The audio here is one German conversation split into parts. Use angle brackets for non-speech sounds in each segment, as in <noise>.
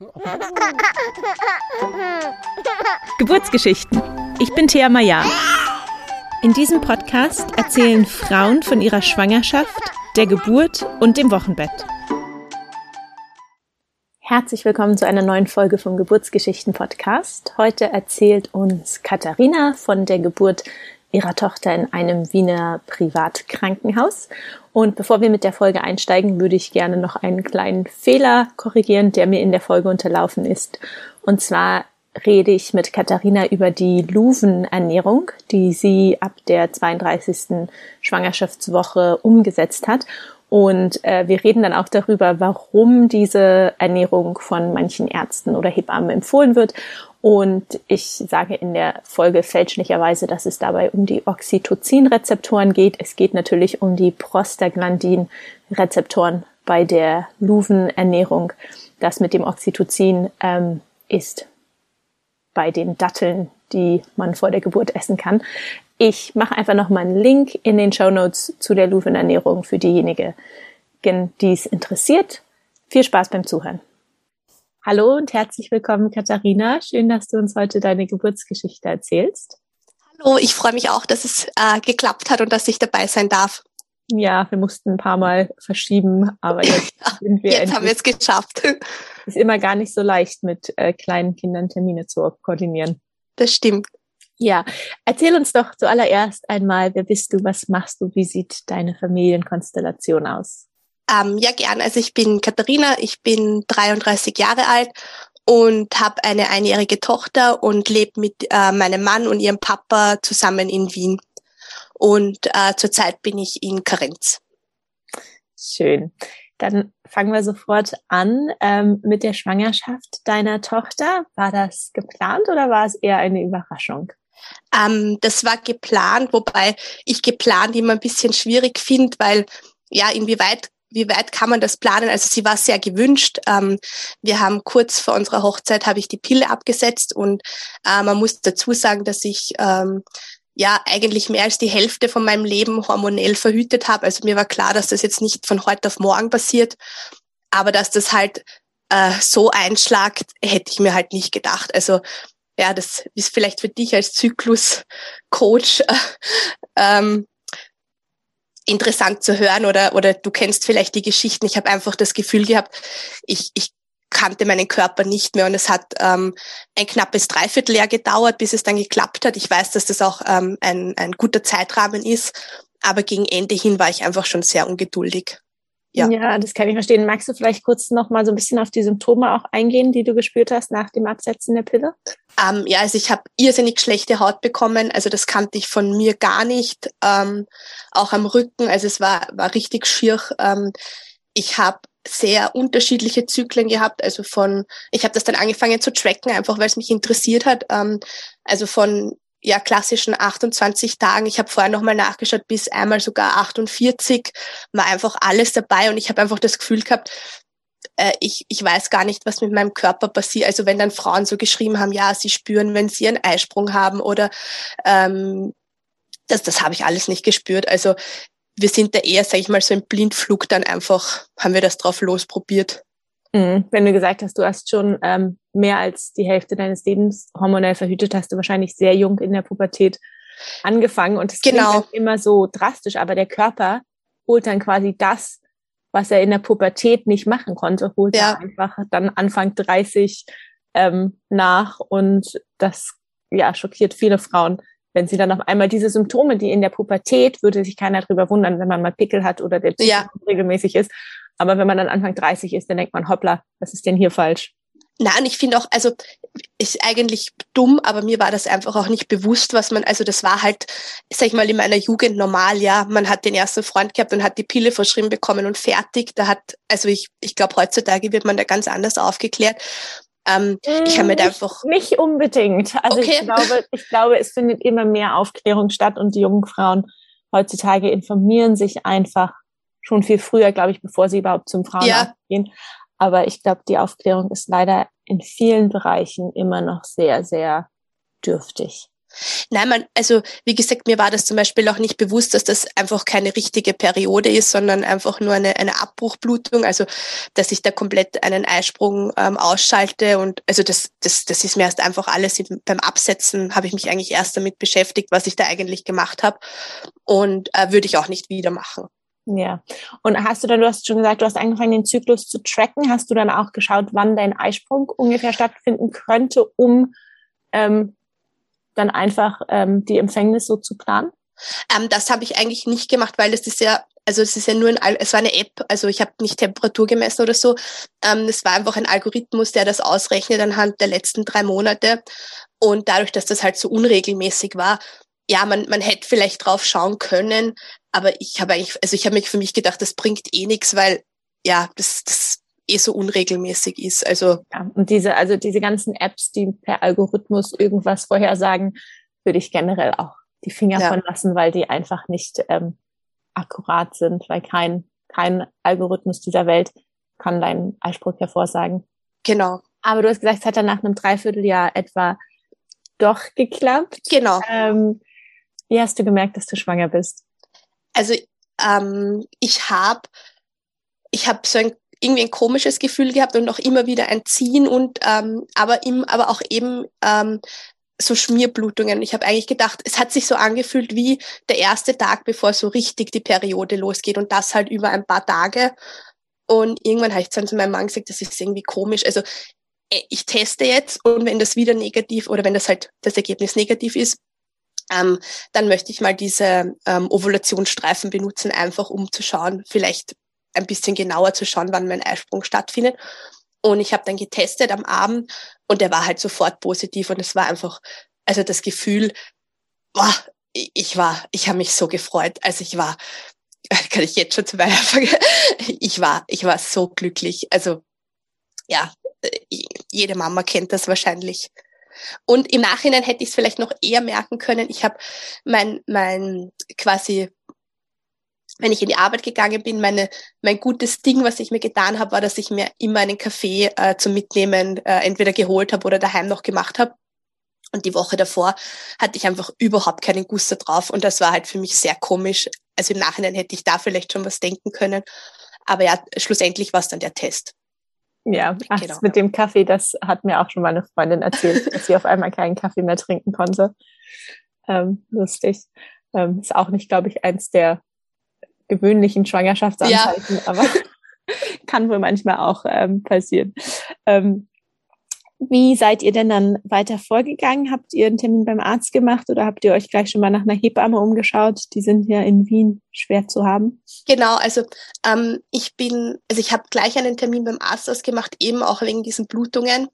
<laughs> Geburtsgeschichten. Ich bin Thea Maya. In diesem Podcast erzählen Frauen von ihrer Schwangerschaft, der Geburt und dem Wochenbett. Herzlich willkommen zu einer neuen Folge vom Geburtsgeschichten Podcast. Heute erzählt uns Katharina von der Geburt ihrer Tochter in einem Wiener Privatkrankenhaus. Und bevor wir mit der Folge einsteigen, würde ich gerne noch einen kleinen Fehler korrigieren, der mir in der Folge unterlaufen ist. Und zwar rede ich mit Katharina über die Luvenernährung, die sie ab der 32. Schwangerschaftswoche umgesetzt hat. Und äh, wir reden dann auch darüber, warum diese Ernährung von manchen Ärzten oder Hebammen empfohlen wird und ich sage in der Folge fälschlicherweise, dass es dabei um die Oxytocin-Rezeptoren geht. Es geht natürlich um die Prostaglandin-Rezeptoren bei der Luvenernährung. Das mit dem Oxytocin ähm, ist bei den Datteln, die man vor der Geburt essen kann. Ich mache einfach noch mal einen Link in den Show Notes zu der Luvenernährung für diejenigen, die es interessiert. Viel Spaß beim Zuhören. Hallo und herzlich willkommen, Katharina. Schön, dass du uns heute deine Geburtsgeschichte erzählst. Hallo, ich freue mich auch, dass es äh, geklappt hat und dass ich dabei sein darf. Ja, wir mussten ein paar Mal verschieben, aber jetzt <laughs> sind wir Jetzt haben wir es geschafft. Ist immer gar nicht so leicht, mit äh, kleinen Kindern Termine zu koordinieren. Das stimmt. Ja, erzähl uns doch zuallererst einmal, wer bist du, was machst du, wie sieht deine Familienkonstellation aus? Ähm, ja, gern. Also ich bin Katharina, ich bin 33 Jahre alt und habe eine einjährige Tochter und lebe mit äh, meinem Mann und ihrem Papa zusammen in Wien. Und äh, zurzeit bin ich in Karenz. Schön. Dann fangen wir sofort an ähm, mit der Schwangerschaft deiner Tochter. War das geplant oder war es eher eine Überraschung? Ähm, das war geplant, wobei ich geplant immer ein bisschen schwierig finde, weil ja, inwieweit wie weit kann man das planen? Also sie war sehr gewünscht. Ähm, wir haben kurz vor unserer Hochzeit habe ich die Pille abgesetzt und äh, man muss dazu sagen, dass ich ähm, ja eigentlich mehr als die Hälfte von meinem Leben hormonell verhütet habe. Also mir war klar, dass das jetzt nicht von heute auf morgen passiert, aber dass das halt äh, so einschlagt, hätte ich mir halt nicht gedacht. Also ja, das ist vielleicht für dich als Zyklus-Coach äh, ähm, interessant zu hören oder, oder du kennst vielleicht die Geschichten. Ich habe einfach das Gefühl gehabt, ich, ich kannte meinen Körper nicht mehr und es hat ähm, ein knappes Dreivierteljahr gedauert, bis es dann geklappt hat. Ich weiß, dass das auch ähm, ein, ein guter Zeitrahmen ist, aber gegen Ende hin war ich einfach schon sehr ungeduldig. Ja. ja, das kann ich verstehen. Magst du vielleicht kurz noch mal so ein bisschen auf die Symptome auch eingehen, die du gespürt hast nach dem Absetzen der Pille? Ähm, ja, also ich habe irrsinnig schlechte Haut bekommen. Also das kannte ich von mir gar nicht. Ähm, auch am Rücken. Also es war war richtig schier. Ähm, ich habe sehr unterschiedliche Zyklen gehabt. Also von, ich habe das dann angefangen zu tracken, einfach weil es mich interessiert hat. Ähm, also von ja klassischen 28 Tagen. Ich habe vorher nochmal nachgeschaut, bis einmal sogar 48 war einfach alles dabei und ich habe einfach das Gefühl gehabt, äh, ich, ich weiß gar nicht, was mit meinem Körper passiert. Also wenn dann Frauen so geschrieben haben, ja, sie spüren, wenn sie einen Eisprung haben oder ähm, das, das habe ich alles nicht gespürt. Also wir sind da eher, sage ich mal, so im Blindflug dann einfach, haben wir das drauf losprobiert. Mhm. Wenn du gesagt hast, du hast schon ähm, mehr als die Hälfte deines Lebens hormonell verhütet, hast du wahrscheinlich sehr jung in der Pubertät angefangen und es genau. klingt immer so drastisch, aber der Körper holt dann quasi das, was er in der Pubertät nicht machen konnte, holt ja. er einfach dann Anfang 30 ähm, nach und das ja schockiert viele Frauen, wenn sie dann auf einmal diese Symptome, die in der Pubertät, würde sich keiner drüber wundern, wenn man mal Pickel hat oder der ja. regelmäßig ist, aber wenn man dann Anfang 30 ist, dann denkt man, hoppla, was ist denn hier falsch? Nein, ich finde auch, also ist eigentlich dumm, aber mir war das einfach auch nicht bewusst, was man, also das war halt, sag ich mal, in meiner Jugend normal, ja. Man hat den ersten Freund gehabt und hat die Pille verschrieben bekommen und fertig. Da hat, also ich, ich glaube, heutzutage wird man da ganz anders aufgeklärt. Ähm, mm, ich habe mir da einfach. Nicht unbedingt. Also okay. ich glaube, <laughs> ich glaube, es findet immer mehr Aufklärung statt und die jungen Frauen heutzutage informieren sich einfach schon viel früher, glaube ich, bevor sie überhaupt zum Frauenarzt ja. gehen. Aber ich glaube, die Aufklärung ist leider in vielen Bereichen immer noch sehr, sehr dürftig. Nein, man, also wie gesagt, mir war das zum Beispiel auch nicht bewusst, dass das einfach keine richtige Periode ist, sondern einfach nur eine, eine Abbruchblutung, also dass ich da komplett einen Eisprung ähm, ausschalte und also das, das, das ist mir erst einfach alles beim Absetzen habe ich mich eigentlich erst damit beschäftigt, was ich da eigentlich gemacht habe und äh, würde ich auch nicht wieder machen. Ja. Und hast du dann, du hast schon gesagt, du hast angefangen, den Zyklus zu tracken. Hast du dann auch geschaut, wann dein Eisprung ungefähr stattfinden könnte, um ähm, dann einfach ähm, die Empfängnis so zu planen? Ähm, das habe ich eigentlich nicht gemacht, weil das ist ja, also es ist ja nur ein, es war eine App, also ich habe nicht Temperatur gemessen oder so. Ähm, es war einfach ein Algorithmus, der das ausrechnet anhand der letzten drei Monate. Und dadurch, dass das halt so unregelmäßig war, ja, man, man hätte vielleicht drauf schauen können, aber ich habe eigentlich, also ich habe mich für mich gedacht, das bringt eh nichts, weil ja, das, das eh so unregelmäßig ist. Also ja, und diese, also diese ganzen Apps, die per Algorithmus irgendwas vorhersagen, würde ich generell auch die Finger ja. von lassen, weil die einfach nicht ähm, akkurat sind, weil kein kein Algorithmus dieser Welt kann deinen Eisprung hervorsagen. Genau. Aber du hast gesagt, es hat dann nach einem Dreivierteljahr etwa doch geklappt. Genau. Ähm, wie hast du gemerkt, dass du schwanger bist? Also ähm, ich habe ich habe so ein irgendwie ein komisches Gefühl gehabt und auch immer wieder ein Ziehen und ähm, aber im, aber auch eben ähm, so Schmierblutungen. Ich habe eigentlich gedacht, es hat sich so angefühlt wie der erste Tag, bevor so richtig die Periode losgeht und das halt über ein paar Tage. Und irgendwann habe ich dann zu meinem Mann gesagt, das ist irgendwie komisch. Also äh, ich teste jetzt und wenn das wieder negativ oder wenn das halt das Ergebnis negativ ist, ähm, dann möchte ich mal diese ähm, Ovulationsstreifen benutzen, einfach um zu schauen, vielleicht ein bisschen genauer zu schauen, wann mein Eisprung stattfindet. Und ich habe dann getestet am Abend und der war halt sofort positiv und es war einfach, also das Gefühl, boah, ich war, ich habe mich so gefreut. Also ich war, <laughs> kann ich jetzt schon zu meiner Frage, <laughs> ich war, ich war so glücklich. Also ja, jede Mama kennt das wahrscheinlich. Und im Nachhinein hätte ich es vielleicht noch eher merken können. Ich habe mein, mein quasi wenn ich in die Arbeit gegangen bin, meine, mein gutes Ding, was ich mir getan habe, war, dass ich mir immer einen Kaffee äh, zum Mitnehmen äh, entweder geholt habe oder daheim noch gemacht habe. Und die Woche davor hatte ich einfach überhaupt keinen Guster drauf. Und das war halt für mich sehr komisch. Also im Nachhinein hätte ich da vielleicht schon was denken können. Aber ja, schlussendlich war es dann der Test. Ja, ach, genau. mit dem Kaffee, das hat mir auch schon meine Freundin erzählt, <laughs> dass sie auf einmal keinen Kaffee mehr trinken konnte. Ähm, lustig. Ähm, ist auch nicht, glaube ich, eins der gewöhnlichen Schwangerschaftsanzeichen, ja. aber <laughs> <laughs> kann wohl manchmal auch ähm, passieren. Ähm, wie seid ihr denn dann weiter vorgegangen? Habt ihr einen Termin beim Arzt gemacht oder habt ihr euch gleich schon mal nach einer Hebamme umgeschaut? Die sind ja in Wien schwer zu haben. Genau, also ähm, ich bin, also ich habe gleich einen Termin beim Arzt ausgemacht, eben auch wegen diesen Blutungen.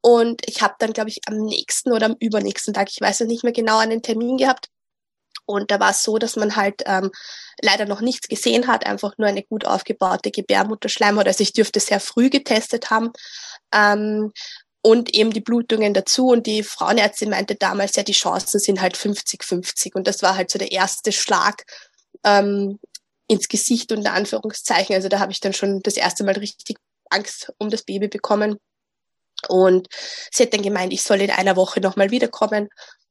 Und ich habe dann, glaube ich, am nächsten oder am übernächsten Tag, ich weiß es nicht mehr genau, einen Termin gehabt. Und da war es so, dass man halt ähm, leider noch nichts gesehen hat, einfach nur eine gut aufgebaute Gebärmutterschleimhaut. Also ich dürfte sehr früh getestet haben. Ähm, und eben die Blutungen dazu. Und die Frauenärztin meinte damals, ja, die Chancen sind halt 50-50. Und das war halt so der erste Schlag ähm, ins Gesicht unter Anführungszeichen. Also da habe ich dann schon das erste Mal richtig Angst um das Baby bekommen. Und sie hat dann gemeint, ich soll in einer Woche nochmal wiederkommen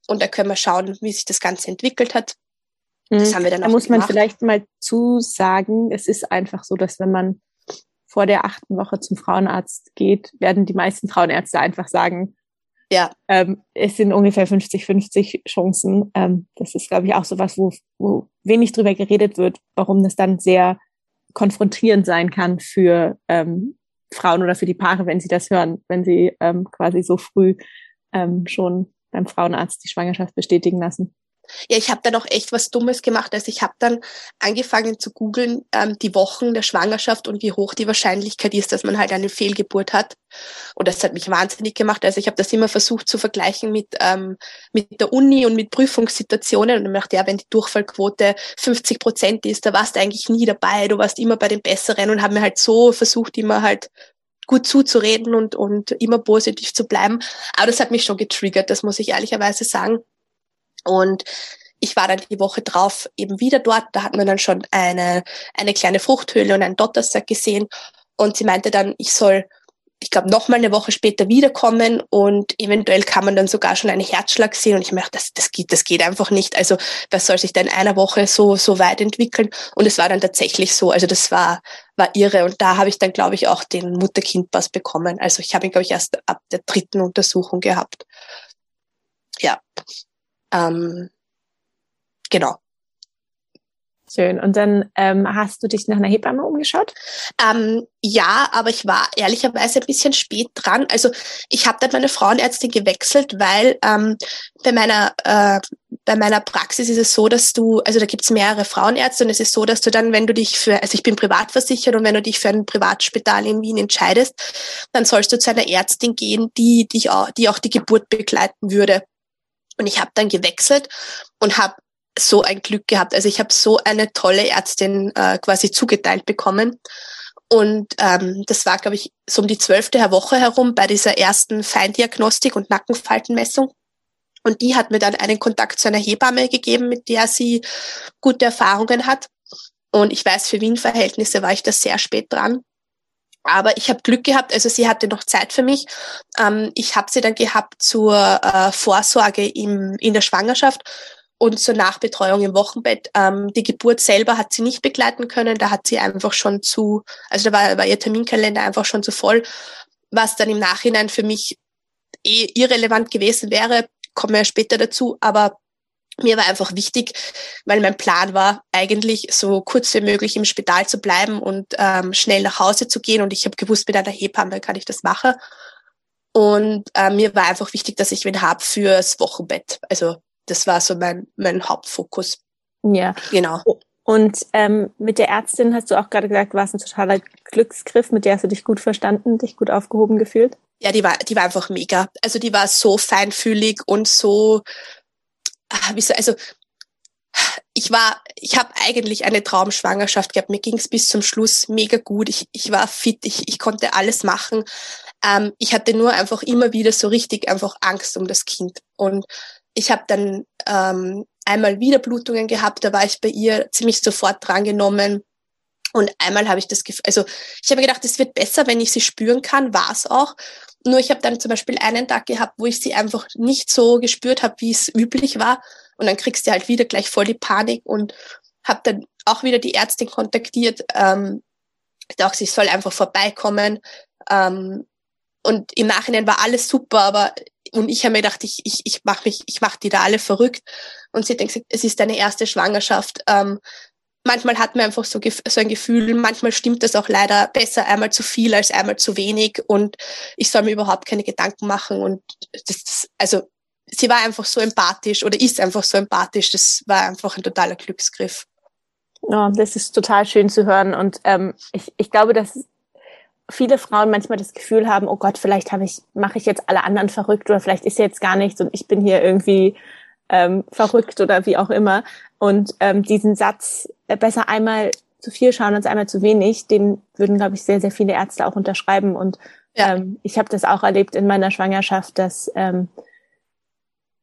und da können wir schauen, wie sich das Ganze entwickelt hat. Das mhm. haben wir dann da auch muss gemacht. man vielleicht mal zusagen, es ist einfach so, dass wenn man vor der achten Woche zum Frauenarzt geht, werden die meisten Frauenärzte einfach sagen, ja. Ähm, es sind ungefähr 50-50 Chancen. Ähm, das ist, glaube ich, auch so was, wo, wo wenig drüber geredet wird, warum das dann sehr konfrontierend sein kann für ähm, Frauen oder für die Paare, wenn sie das hören, wenn sie ähm, quasi so früh ähm, schon beim Frauenarzt die Schwangerschaft bestätigen lassen. Ja, ich habe dann auch echt was Dummes gemacht. Also ich habe dann angefangen zu googeln ähm, die Wochen der Schwangerschaft und wie hoch die Wahrscheinlichkeit ist, dass man halt eine Fehlgeburt hat. Und das hat mich wahnsinnig gemacht. Also ich habe das immer versucht zu vergleichen mit ähm, mit der Uni und mit Prüfungssituationen. Und ich dachte, ja, wenn die Durchfallquote 50 Prozent ist, da warst du eigentlich nie dabei. Du warst immer bei den Besseren und habe mir halt so versucht, immer halt gut zuzureden und, und immer positiv zu bleiben. Aber das hat mich schon getriggert, das muss ich ehrlicherweise sagen. Und ich war dann die Woche drauf eben wieder dort. Da hat man dann schon eine, eine kleine Fruchthöhle und einen Dottersack gesehen. Und sie meinte dann, ich soll ich glaube, noch mal eine Woche später wiederkommen und eventuell kann man dann sogar schon einen Herzschlag sehen. Und ich merke, das, das, geht, das geht einfach nicht. Also was soll sich da in einer Woche so, so weit entwickeln? Und es war dann tatsächlich so. Also das war, war irre. Und da habe ich dann, glaube ich, auch den Mutter-Kind-Pass bekommen. Also ich habe ihn, glaube ich, erst ab der dritten Untersuchung gehabt. Ja. Ähm, genau. Schön. Und dann ähm, hast du dich nach einer Hebamme umgeschaut? Ähm, ja, aber ich war ehrlicherweise ein bisschen spät dran. Also ich habe dann meine Frauenärztin gewechselt, weil ähm, bei meiner äh, bei meiner Praxis ist es so, dass du, also da gibt's mehrere Frauenärzte und es ist so, dass du dann, wenn du dich für, also ich bin privatversichert und wenn du dich für ein Privatspital in Wien entscheidest, dann sollst du zu einer Ärztin gehen, die dich auch, die auch die Geburt begleiten würde. Und ich habe dann gewechselt und habe so ein Glück gehabt. Also ich habe so eine tolle Ärztin äh, quasi zugeteilt bekommen. Und ähm, das war, glaube ich, so um die zwölfte Woche herum bei dieser ersten Feindiagnostik und Nackenfaltenmessung. Und die hat mir dann einen Kontakt zu einer Hebamme gegeben, mit der sie gute Erfahrungen hat. Und ich weiß, für Wien-Verhältnisse war ich da sehr spät dran. Aber ich habe Glück gehabt, also sie hatte noch Zeit für mich. Ähm, ich habe sie dann gehabt zur äh, Vorsorge im, in der Schwangerschaft und zur Nachbetreuung im Wochenbett. Ähm, die Geburt selber hat sie nicht begleiten können, da hat sie einfach schon zu, also da war, war ihr Terminkalender einfach schon zu voll, was dann im Nachhinein für mich eh irrelevant gewesen wäre, kommen wir ja später dazu, aber mir war einfach wichtig, weil mein Plan war, eigentlich so kurz wie möglich im Spital zu bleiben und ähm, schnell nach Hause zu gehen. Und ich habe gewusst, mit einer Hebamme kann ich das machen. Und äh, mir war einfach wichtig, dass ich wen hab fürs Wochenbett. Also das war so mein, mein Hauptfokus. Ja. Genau. Und ähm, mit der Ärztin hast du auch gerade gesagt, war es ein totaler Glücksgriff, mit der hast du dich gut verstanden, dich gut aufgehoben gefühlt? Ja, die war, die war einfach mega. Also die war so feinfühlig und so, wie so, also ich war, ich habe eigentlich eine Traumschwangerschaft gehabt. Mir ging es bis zum Schluss mega gut. Ich, ich war fit, ich, ich konnte alles machen. Ähm, ich hatte nur einfach immer wieder so richtig einfach Angst um das Kind. Und ich habe dann ähm, einmal wieder Blutungen gehabt, da war ich bei ihr ziemlich sofort drangenommen. Und einmal habe ich das Gefühl, also ich habe gedacht, es wird besser, wenn ich sie spüren kann, war es auch. Nur ich habe dann zum Beispiel einen Tag gehabt, wo ich sie einfach nicht so gespürt habe, wie es üblich war. Und dann kriegst du halt wieder gleich voll die Panik und habe dann auch wieder die Ärztin kontaktiert. Ähm, auch sie soll einfach vorbeikommen. Ähm, und im Nachhinein war alles super, aber und ich habe mir gedacht, ich, ich, ich mache mich, ich mache die da alle verrückt. Und sie hat dann gesagt, es ist deine erste Schwangerschaft. Ähm, manchmal hat man einfach so, so ein Gefühl, manchmal stimmt das auch leider besser einmal zu viel als einmal zu wenig und ich soll mir überhaupt keine Gedanken machen. Und das, das also sie war einfach so empathisch oder ist einfach so empathisch. Das war einfach ein totaler Glücksgriff. Oh, das ist total schön zu hören. Und ähm, ich, ich glaube, dass viele Frauen manchmal das Gefühl haben, oh Gott, vielleicht habe ich, mache ich jetzt alle anderen verrückt oder vielleicht ist jetzt gar nichts und ich bin hier irgendwie ähm, verrückt oder wie auch immer. Und ähm, diesen Satz, besser einmal zu viel schauen als einmal zu wenig, den würden, glaube ich, sehr, sehr viele Ärzte auch unterschreiben. Und ja. ähm, ich habe das auch erlebt in meiner Schwangerschaft, dass ähm,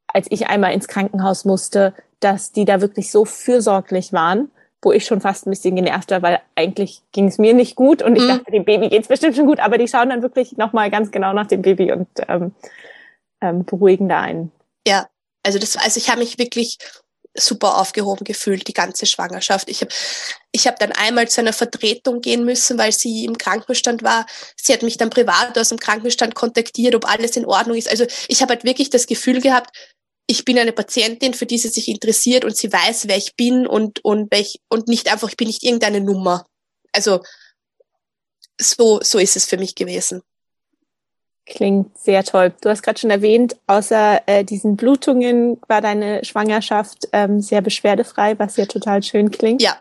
als ich einmal ins Krankenhaus musste, dass die da wirklich so fürsorglich waren wo ich schon fast ein bisschen genervt war, weil eigentlich ging es mir nicht gut und ich mhm. dachte, dem Baby geht's bestimmt schon gut, aber die schauen dann wirklich nochmal ganz genau nach dem Baby und ähm, ähm, beruhigen da einen. Ja, also das, also ich habe mich wirklich super aufgehoben gefühlt, die ganze Schwangerschaft. Ich habe ich hab dann einmal zu einer Vertretung gehen müssen, weil sie im Krankenstand war. Sie hat mich dann privat aus dem Krankenstand kontaktiert, ob alles in Ordnung ist. Also ich habe halt wirklich das Gefühl gehabt, ich bin eine Patientin, für die sie sich interessiert und sie weiß, wer ich bin und, und, welch, und nicht einfach, ich bin nicht irgendeine Nummer. Also so, so ist es für mich gewesen. Klingt sehr toll. Du hast gerade schon erwähnt, außer äh, diesen Blutungen war deine Schwangerschaft ähm, sehr beschwerdefrei, was ja total schön klingt. Ja.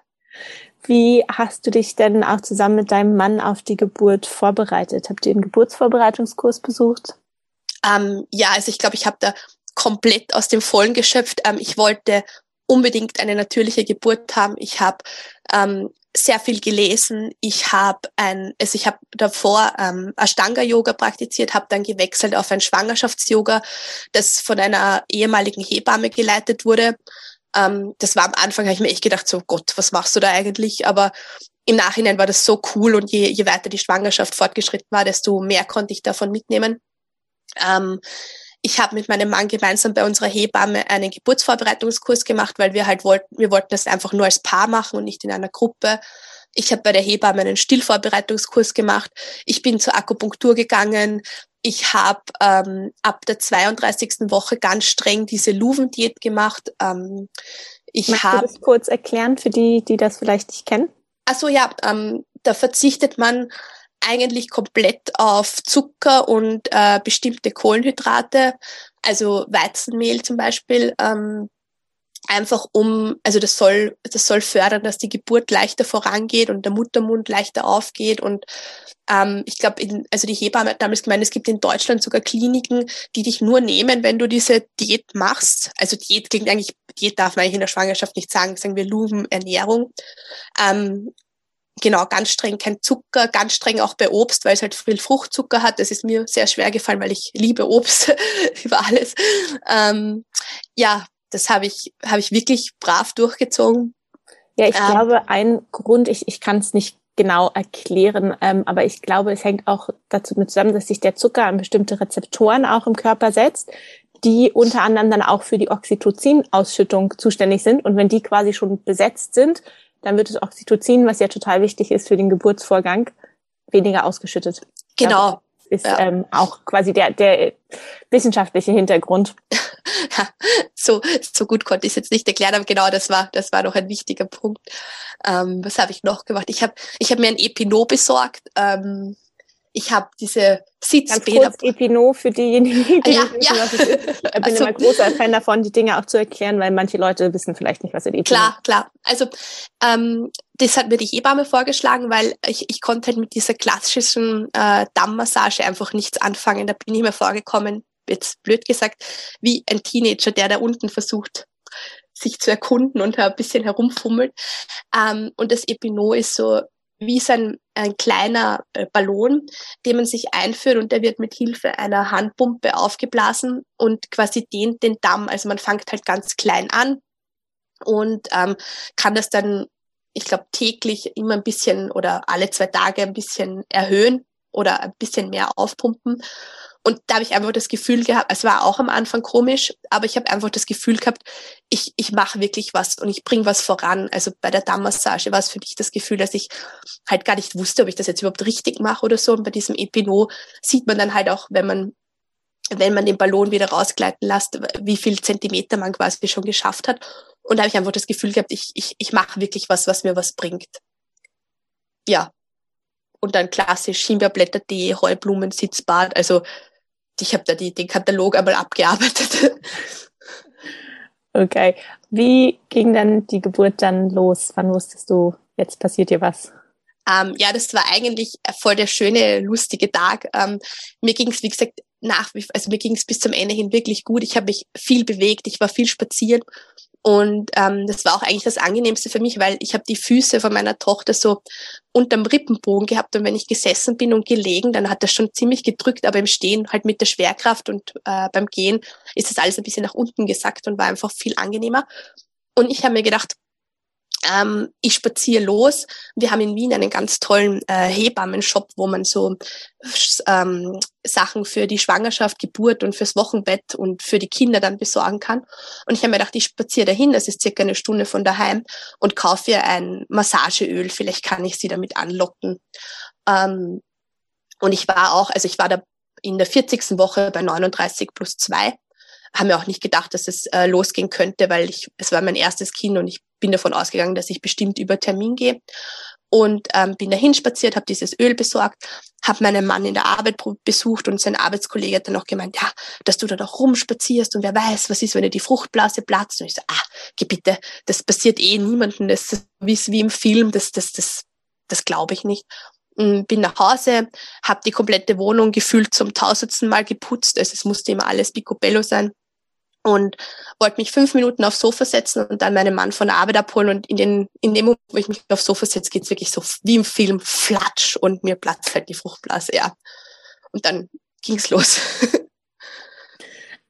Wie hast du dich denn auch zusammen mit deinem Mann auf die Geburt vorbereitet? Habt ihr einen Geburtsvorbereitungskurs besucht? Ähm, ja, also ich glaube, ich habe da komplett aus dem Vollen geschöpft. Ähm, ich wollte unbedingt eine natürliche Geburt haben. Ich habe ähm, sehr viel gelesen. Ich habe ein, also ich habe davor ähm, Ashtanga Yoga praktiziert, habe dann gewechselt auf ein Schwangerschafts-Yoga, das von einer ehemaligen Hebamme geleitet wurde. Ähm, das war am Anfang, habe ich mir echt gedacht, so Gott, was machst du da eigentlich? Aber im Nachhinein war das so cool und je, je weiter die Schwangerschaft fortgeschritten war, desto mehr konnte ich davon mitnehmen. Ähm, ich habe mit meinem Mann gemeinsam bei unserer Hebamme einen Geburtsvorbereitungskurs gemacht, weil wir halt wollten, wir wollten das einfach nur als Paar machen und nicht in einer Gruppe. Ich habe bei der Hebamme einen Stillvorbereitungskurs gemacht. Ich bin zur Akupunktur gegangen. Ich habe ähm, ab der 32. Woche ganz streng diese Luvendiät gemacht. Ähm, ich Magst hab, du das kurz erklären für die, die das vielleicht nicht kennen? Also ja, ähm, da verzichtet man eigentlich komplett auf Zucker und äh, bestimmte Kohlenhydrate, also Weizenmehl zum Beispiel. Ähm, einfach um, also das soll, das soll fördern, dass die Geburt leichter vorangeht und der Muttermund leichter aufgeht. Und ähm, ich glaube, also die Hebamme hat damals gemeint, es gibt in Deutschland sogar Kliniken, die dich nur nehmen, wenn du diese Diät machst. Also Diät klingt eigentlich, Diät darf man eigentlich in der Schwangerschaft nicht sagen, sagen wir Luvenernährung. Ähm, genau, ganz streng kein Zucker, ganz streng auch bei Obst, weil es halt viel Fruchtzucker hat. Das ist mir sehr schwer gefallen, weil ich liebe Obst <laughs> über alles. Ähm, ja, das habe ich, habe ich wirklich brav durchgezogen. Ja, ich ähm, glaube, ein Grund, ich, ich kann es nicht genau erklären, ähm, aber ich glaube, es hängt auch dazu mit zusammen, dass sich der Zucker an bestimmte Rezeptoren auch im Körper setzt, die unter anderem dann auch für die Oxytocin-Ausschüttung zuständig sind. Und wenn die quasi schon besetzt sind, dann wird das Oxytocin, was ja total wichtig ist für den Geburtsvorgang, weniger ausgeschüttet. Genau. Das ist ja. ähm, auch quasi der, der wissenschaftliche Hintergrund. <laughs> ja, so, so gut konnte ich es jetzt nicht erklären, aber genau das war, das war noch ein wichtiger Punkt. Ähm, was habe ich noch gemacht? Ich habe ich hab mir ein Epinot besorgt. Ähm, ich habe diese Sitzbäder. Ganz kurz Epinot für diejenigen, die ja, nicht wissen, ja. was es ist. Ich bin also, immer großer Fan davon, die Dinge auch zu erklären, weil manche Leute wissen vielleicht nicht, was ein Epinot ist. Klar, klar. Also ähm, das hat mir die Hebamme vorgeschlagen, weil ich, ich konnte halt mit dieser klassischen äh, Dammmassage einfach nichts anfangen. Da bin ich mir vorgekommen, jetzt blöd gesagt, wie ein Teenager, der da unten versucht, sich zu erkunden und ein bisschen herumfummelt. Ähm, und das Epinot ist so wie so ein, ein kleiner äh, Ballon, den man sich einführt und der wird mit Hilfe einer Handpumpe aufgeblasen und quasi dehnt den Damm. Also man fängt halt ganz klein an und ähm, kann das dann, ich glaube, täglich immer ein bisschen oder alle zwei Tage ein bisschen erhöhen oder ein bisschen mehr aufpumpen. Und da habe ich einfach das Gefühl gehabt, es war auch am Anfang komisch, aber ich habe einfach das Gefühl gehabt, ich, ich mache wirklich was und ich bringe was voran. Also bei der Dammmassage war es für mich das Gefühl, dass ich halt gar nicht wusste, ob ich das jetzt überhaupt richtig mache oder so. Und bei diesem Epinot sieht man dann halt auch, wenn man wenn man den Ballon wieder rausgleiten lässt, wie viel Zentimeter man quasi schon geschafft hat. Und da habe ich einfach das Gefühl gehabt, ich, ich, ich mache wirklich was, was mir was bringt. Ja. Und dann klassisch Himbeerblättertee, Heublumen, Sitzbad. Also ich habe da die, den Katalog einmal abgearbeitet. <laughs> Okay. Wie ging dann die Geburt dann los? Wann wusstest du, jetzt passiert dir was? Ähm, ja, das war eigentlich voll der schöne, lustige Tag. Ähm, mir ging es, wie gesagt, nach, also mir ging es bis zum Ende hin wirklich gut. Ich habe mich viel bewegt, ich war viel spazieren und ähm, das war auch eigentlich das Angenehmste für mich, weil ich habe die Füße von meiner Tochter so unterm Rippenbogen gehabt und wenn ich gesessen bin und gelegen, dann hat das schon ziemlich gedrückt, aber im Stehen halt mit der Schwerkraft und äh, beim Gehen ist das alles ein bisschen nach unten gesackt und war einfach viel angenehmer. Und ich habe mir gedacht, ähm, ich spaziere los. Wir haben in Wien einen ganz tollen äh, Hebammenshop, wo man so ähm, Sachen für die Schwangerschaft, Geburt und fürs Wochenbett und für die Kinder dann besorgen kann. Und ich habe mir gedacht, ich spaziere dahin, das ist circa eine Stunde von daheim und kaufe ihr ein Massageöl. Vielleicht kann ich sie damit anlocken. Ähm, und ich war auch, also ich war da in der 40. Woche bei 39 plus 2 haben mir auch nicht gedacht, dass es äh, losgehen könnte, weil ich, es war mein erstes Kind und ich bin davon ausgegangen, dass ich bestimmt über Termin gehe. Und ähm, bin dahin spaziert, habe dieses Öl besorgt, habe meinen Mann in der Arbeit besucht und sein Arbeitskollege hat dann auch gemeint, ja, dass du da doch rumspazierst und wer weiß, was ist, wenn dir die Fruchtblase platzt. Und ich so, ah, geh bitte, das passiert eh niemandem, das ist wie, im Film, das, das, das, das glaube ich nicht. Bin nach Hause, habe die komplette Wohnung gefühlt zum tausendsten Mal geputzt, also es musste immer alles picobello sein und wollte mich fünf Minuten aufs Sofa setzen und dann meinen Mann von der Arbeit abholen und in, den, in dem Moment, wo ich mich aufs Sofa setze, geht's wirklich so wie im Film flatsch und mir platzt halt die Fruchtblase, ja. Und dann ging's los. <laughs>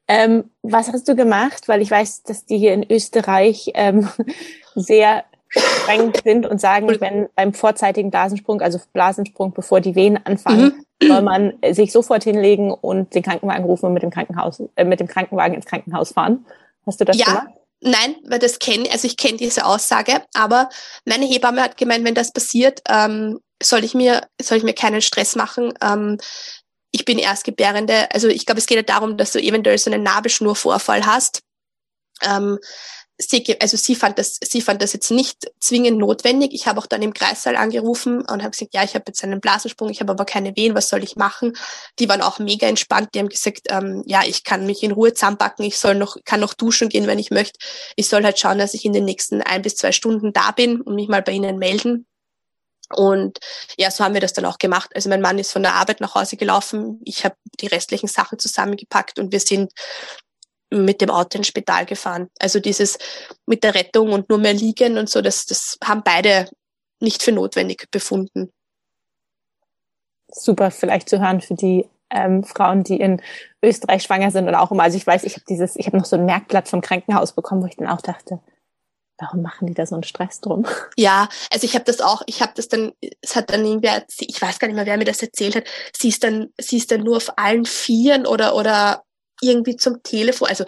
Ähm, was hast du gemacht? Weil ich weiß, dass die hier in Österreich ähm, <laughs> sehr streng sind und sagen, wenn beim vorzeitigen Blasensprung, also Blasensprung, bevor die Wehen anfangen, mhm. soll man sich sofort hinlegen und den Krankenwagen rufen und mit dem Krankenhaus, äh, mit dem Krankenwagen ins Krankenhaus fahren. Hast du das ja. gemacht? Nein, weil das kenne, also ich kenne diese Aussage, aber meine Hebamme hat gemeint, wenn das passiert, ähm, soll ich mir, soll ich mir keinen Stress machen. Ähm, ich bin Erstgebärende, also ich glaube, es geht ja darum, dass du eventuell so einen Nabelschnurvorfall hast. Ähm, sie, also sie fand das, sie fand das jetzt nicht zwingend notwendig. Ich habe auch dann im Kreissaal angerufen und habe gesagt, ja, ich habe jetzt einen Blasensprung, ich habe aber keine Wehen, was soll ich machen? Die waren auch mega entspannt. Die haben gesagt, ähm, ja, ich kann mich in Ruhe zusammenpacken, ich soll noch, kann noch duschen gehen, wenn ich möchte. Ich soll halt schauen, dass ich in den nächsten ein bis zwei Stunden da bin und mich mal bei ihnen melden. Und ja, so haben wir das dann auch gemacht. Also mein Mann ist von der Arbeit nach Hause gelaufen. Ich habe die restlichen Sachen zusammengepackt und wir sind mit dem Auto ins Spital gefahren. Also dieses mit der Rettung und nur mehr liegen und so, das, das haben beide nicht für notwendig befunden. Super, vielleicht zu hören für die ähm, Frauen, die in Österreich schwanger sind oder auch immer. Also ich weiß, ich habe dieses, ich habe noch so ein Merkblatt vom Krankenhaus bekommen, wo ich dann auch dachte, warum machen die da so einen Stress drum? Ja, also ich habe das auch, ich habe das dann, es hat dann irgendwer, ich weiß gar nicht mehr, wer mir das erzählt hat, sie ist dann, sie ist dann nur auf allen Vieren oder oder irgendwie zum Telefon. Also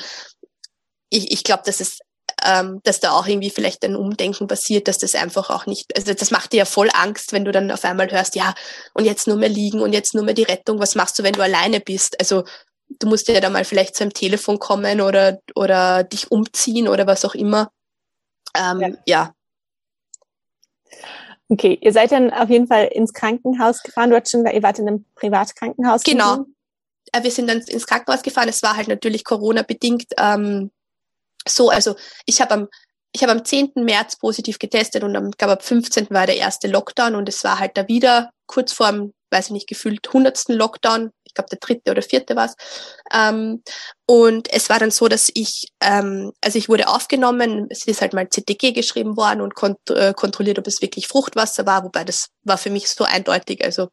ich, ich glaube, dass es ähm, dass da auch irgendwie vielleicht ein Umdenken passiert, dass das einfach auch nicht, also das macht dir ja voll Angst, wenn du dann auf einmal hörst, ja, und jetzt nur mehr liegen und jetzt nur mehr die Rettung, was machst du, wenn du alleine bist? Also du musst ja da mal vielleicht zu einem Telefon kommen oder, oder dich umziehen oder was auch immer. Ähm, ja. ja. Okay, ihr seid dann auf jeden Fall ins Krankenhaus gefahren. Du hast schon, ihr wart in einem Privatkrankenhaus. Genau. Gewesen. Äh, wir sind dann ins Krankenhaus gefahren. Es war halt natürlich Corona-bedingt ähm, so. Also ich habe am ich habe am 10. März positiv getestet und am, glaube ab 15. war der erste Lockdown und es war halt da wieder kurz vorm, weiß ich nicht, gefühlt 100. Lockdown. Ich glaube, der dritte oder vierte war es. Ähm, und es war dann so, dass ich, ähm, also ich wurde aufgenommen, es ist halt mal CTG geschrieben worden und kont äh, kontrolliert, ob es wirklich Fruchtwasser war, wobei das war für mich so eindeutig. Also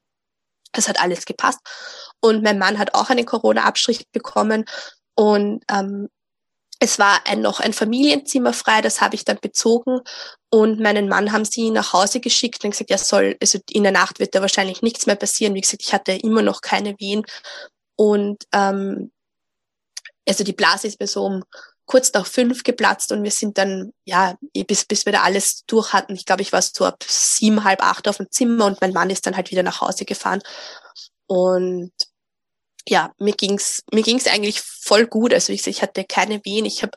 das hat alles gepasst. Und mein Mann hat auch einen Corona-Abstrich bekommen. Und ähm, es war ein, noch ein Familienzimmer frei, das habe ich dann bezogen. Und meinen Mann haben sie nach Hause geschickt und gesagt, ja soll, also in der Nacht wird da wahrscheinlich nichts mehr passieren. Wie gesagt, ich hatte immer noch keine Wehen. Und ähm, also die Blase ist mir so um kurz nach fünf geplatzt und wir sind dann, ja, bis, bis wir da alles durch hatten. Ich glaube, ich war so ab sieben, halb acht auf dem Zimmer und mein Mann ist dann halt wieder nach Hause gefahren. Und ja, mir ging's mir ging's eigentlich voll gut. Also ich, ich hatte keine Wehen. Ich habe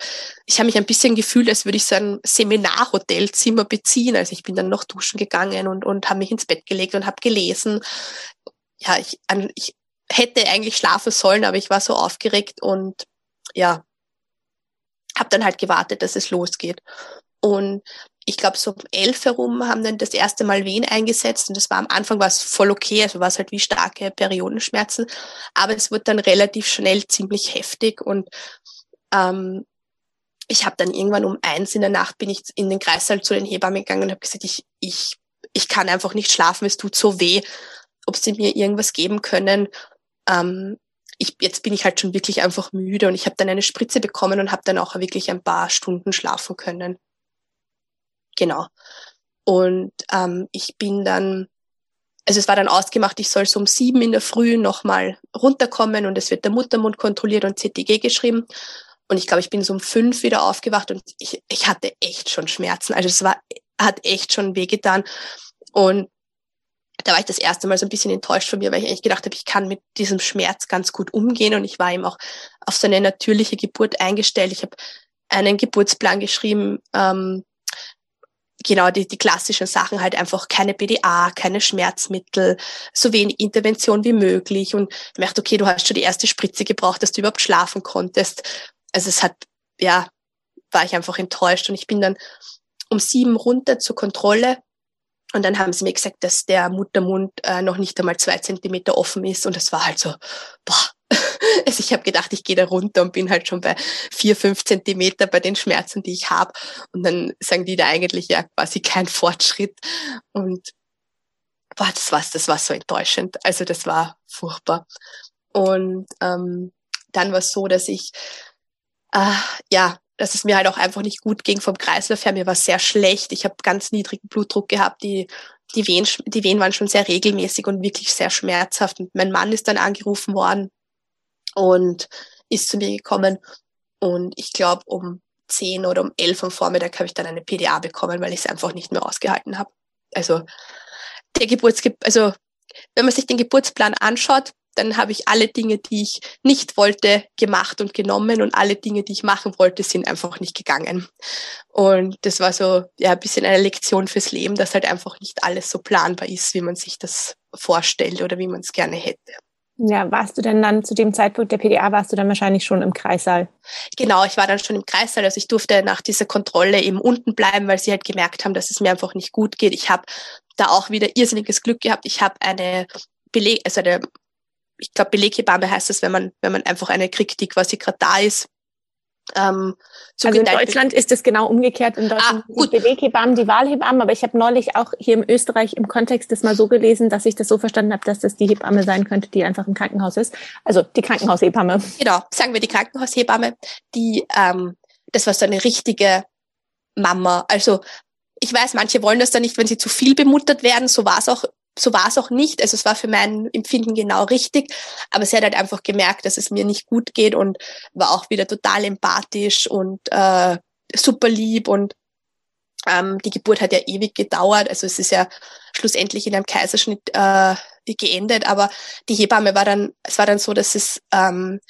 ich hab mich ein bisschen gefühlt, als würde ich so ein Seminarhotelzimmer beziehen. Also ich bin dann noch duschen gegangen und und habe mich ins Bett gelegt und habe gelesen. Ja, ich, ich hätte eigentlich schlafen sollen, aber ich war so aufgeregt und ja, habe dann halt gewartet, dass es losgeht. Und ich glaube, so um elf herum haben dann das erste Mal Wehen eingesetzt und das war am Anfang war es voll okay, also war es halt wie starke Periodenschmerzen, aber es wurde dann relativ schnell ziemlich heftig und ähm, ich habe dann irgendwann um eins in der Nacht bin ich in den Kreissaal zu den Hebammen gegangen und habe gesagt, ich, ich, ich kann einfach nicht schlafen, es tut so weh, ob sie mir irgendwas geben können. Ähm, ich, jetzt bin ich halt schon wirklich einfach müde und ich habe dann eine Spritze bekommen und habe dann auch wirklich ein paar Stunden schlafen können. Genau. Und ähm, ich bin dann, also es war dann ausgemacht, ich soll so um sieben in der Früh nochmal runterkommen und es wird der Muttermund kontrolliert und CTG geschrieben. Und ich glaube, ich bin so um fünf wieder aufgewacht und ich, ich hatte echt schon Schmerzen. Also es war, hat echt schon wehgetan. Und da war ich das erste Mal so ein bisschen enttäuscht von mir, weil ich eigentlich gedacht habe, ich kann mit diesem Schmerz ganz gut umgehen und ich war eben auch auf so eine natürliche Geburt eingestellt. Ich habe einen Geburtsplan geschrieben, ähm, genau die, die klassischen Sachen halt einfach keine BDA, keine Schmerzmittel, so wenig Intervention wie möglich und ich merkte, okay, du hast schon die erste Spritze gebraucht, dass du überhaupt schlafen konntest. Also es hat, ja, war ich einfach enttäuscht und ich bin dann um sieben runter zur Kontrolle und dann haben sie mir gesagt, dass der Muttermund äh, noch nicht einmal zwei Zentimeter offen ist. Und das war halt so, boah. <laughs> Also ich habe gedacht, ich gehe da runter und bin halt schon bei vier, fünf Zentimeter bei den Schmerzen, die ich habe. Und dann sagen die da eigentlich ja quasi kein Fortschritt. Und boah, das war's, das war so enttäuschend. Also das war furchtbar. Und ähm, dann war es so, dass ich äh, ja dass es mir halt auch einfach nicht gut ging vom Kreislauf her. Mir war sehr schlecht. Ich habe ganz niedrigen Blutdruck gehabt. Die, die, Wehen, die Wehen waren schon sehr regelmäßig und wirklich sehr schmerzhaft. Und mein Mann ist dann angerufen worden und ist zu mir gekommen. Und ich glaube, um zehn oder um elf am Vormittag habe ich dann eine PDA bekommen, weil ich es einfach nicht mehr ausgehalten habe. Also der Geburts, also wenn man sich den Geburtsplan anschaut, dann habe ich alle Dinge, die ich nicht wollte, gemacht und genommen und alle Dinge, die ich machen wollte, sind einfach nicht gegangen. Und das war so ja ein bisschen eine Lektion fürs Leben, dass halt einfach nicht alles so planbar ist, wie man sich das vorstellt oder wie man es gerne hätte. Ja, warst du denn dann zu dem Zeitpunkt der PDA, warst du dann wahrscheinlich schon im Kreissaal? Genau, ich war dann schon im Kreissaal. Also ich durfte nach dieser Kontrolle eben unten bleiben, weil sie halt gemerkt haben, dass es mir einfach nicht gut geht. Ich habe da auch wieder irrsinniges Glück gehabt. Ich habe eine Beleg, also eine, ich glaube Beleghebamme heißt es, wenn man, wenn man einfach eine kriegt, die quasi gerade da ist, ähm, also in Deutschland ist es genau umgekehrt. In Deutschland ah, gut. die Beleghebammen, die Wahlhebammen, aber ich habe neulich auch hier im Österreich im Kontext das mal so gelesen, dass ich das so verstanden habe, dass das die Hebamme sein könnte, die einfach im Krankenhaus ist. Also die Krankenhaushebamme. Genau, sagen wir die Krankenhaushebamme, die ähm, das war so eine richtige Mama. Also ich weiß, manche wollen das dann nicht, wenn sie zu viel bemuttert werden. So war es auch so war es auch nicht. Also es war für mein Empfinden genau richtig. Aber sie hat halt einfach gemerkt, dass es mir nicht gut geht und war auch wieder total empathisch und äh, super lieb und ähm, die Geburt hat ja ewig gedauert. Also es ist ja schlussendlich in einem Kaiserschnitt äh, geendet. Aber die Hebamme war dann, es war dann so, dass es ähm,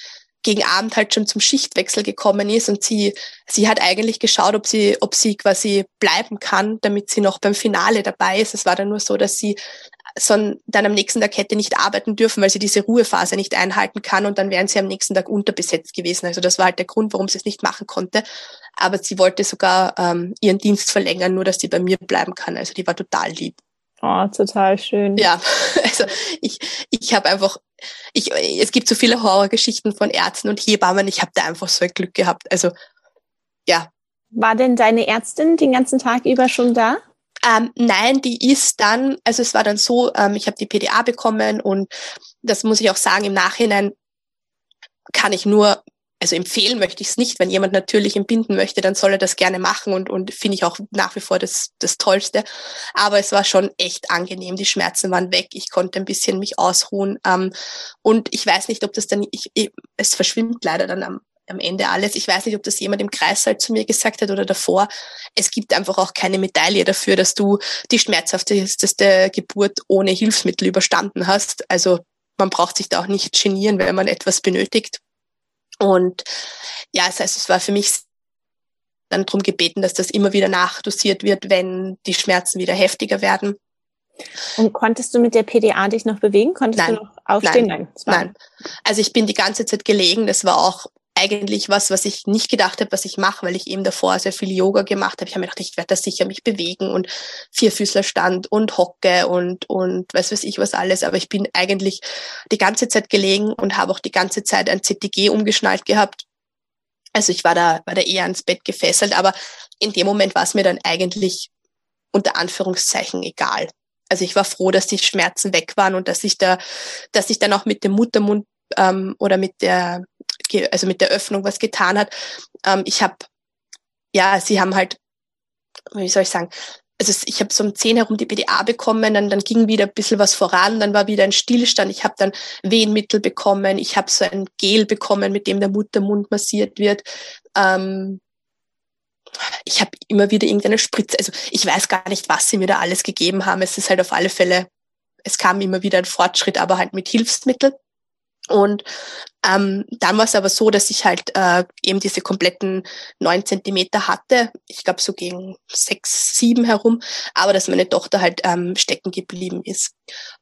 gegen Abend halt schon zum Schichtwechsel gekommen ist und sie, sie hat eigentlich geschaut, ob sie, ob sie quasi bleiben kann, damit sie noch beim Finale dabei ist. Es war dann nur so, dass sie sondern dann am nächsten Tag hätte nicht arbeiten dürfen, weil sie diese Ruhephase nicht einhalten kann und dann wären sie am nächsten Tag unterbesetzt gewesen. Also das war halt der Grund, warum sie es nicht machen konnte. Aber sie wollte sogar ähm, ihren Dienst verlängern, nur dass sie bei mir bleiben kann. Also die war total lieb. Oh, total schön. Ja, <laughs> also ich, ich habe einfach, ich, es gibt so viele Horrorgeschichten von Ärzten und Hebammen. Ich habe da einfach so ein Glück gehabt. Also ja. War denn deine Ärztin den ganzen Tag über schon da? Ähm, nein, die ist dann, also es war dann so, ähm, ich habe die PDA bekommen und das muss ich auch sagen, im Nachhinein kann ich nur, also empfehlen möchte ich es nicht. Wenn jemand natürlich entbinden möchte, dann soll er das gerne machen und, und finde ich auch nach wie vor das, das Tollste. Aber es war schon echt angenehm. Die Schmerzen waren weg. Ich konnte ein bisschen mich ausruhen. Ähm, und ich weiß nicht, ob das dann, ich, ich, es verschwimmt leider dann am, am Ende alles. Ich weiß nicht, ob das jemand im Kreis halt zu mir gesagt hat oder davor. Es gibt einfach auch keine Medaille dafür, dass du die schmerzhafteste Geburt ohne Hilfsmittel überstanden hast. Also man braucht sich da auch nicht genieren, wenn man etwas benötigt. Und ja, das heißt, es war für mich dann darum gebeten, dass das immer wieder nachdosiert wird, wenn die Schmerzen wieder heftiger werden. Und konntest du mit der PDA dich noch bewegen? Konntest nein, du noch aufstehen? Nein, nein. Also ich bin die ganze Zeit gelegen. Das war auch eigentlich was, was ich nicht gedacht habe, was ich mache, weil ich eben davor sehr viel Yoga gemacht habe. Ich habe mir gedacht, ich werde da sicher mich bewegen und Vierfüßlerstand und Hocke und, und weiß weiß ich was alles. Aber ich bin eigentlich die ganze Zeit gelegen und habe auch die ganze Zeit ein CTG umgeschnallt gehabt. Also ich war da, war da eher ans Bett gefesselt, aber in dem Moment war es mir dann eigentlich unter Anführungszeichen egal. Also ich war froh, dass die Schmerzen weg waren und dass ich da, dass ich dann auch mit dem Muttermund ähm, oder mit der also mit der Öffnung was getan hat. Ähm, ich habe, ja, sie haben halt, wie soll ich sagen, also ich habe so um zehn herum die BDA bekommen, dann, dann ging wieder ein bisschen was voran, dann war wieder ein Stillstand. Ich habe dann Wehenmittel bekommen, ich habe so ein Gel bekommen, mit dem der Muttermund massiert wird. Ähm, ich habe immer wieder irgendeine Spritze, also ich weiß gar nicht, was sie mir da alles gegeben haben. Es ist halt auf alle Fälle, es kam immer wieder ein Fortschritt, aber halt mit Hilfsmittel. Und ähm, dann war es aber so, dass ich halt äh, eben diese kompletten neun Zentimeter hatte, ich glaube so gegen sechs, sieben herum, aber dass meine Tochter halt ähm, stecken geblieben ist.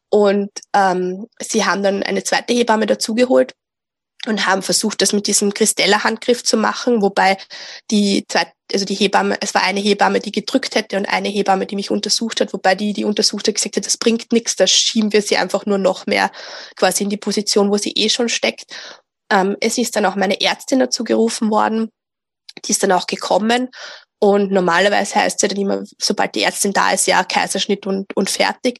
Und ähm, sie haben dann eine zweite Hebamme dazugeholt und haben versucht, das mit diesem Christella-Handgriff zu machen, wobei die zwei, also die Hebamme, es war eine Hebamme, die gedrückt hätte und eine Hebamme, die mich untersucht hat, wobei die, die untersucht hat, gesagt hat, das bringt nichts, da schieben wir sie einfach nur noch mehr quasi in die Position, wo sie eh schon steckt. Ähm, es ist dann auch meine Ärztin dazu gerufen worden, die ist dann auch gekommen und normalerweise heißt ja dann immer, sobald die Ärztin da ist, ja, Kaiserschnitt und, und fertig.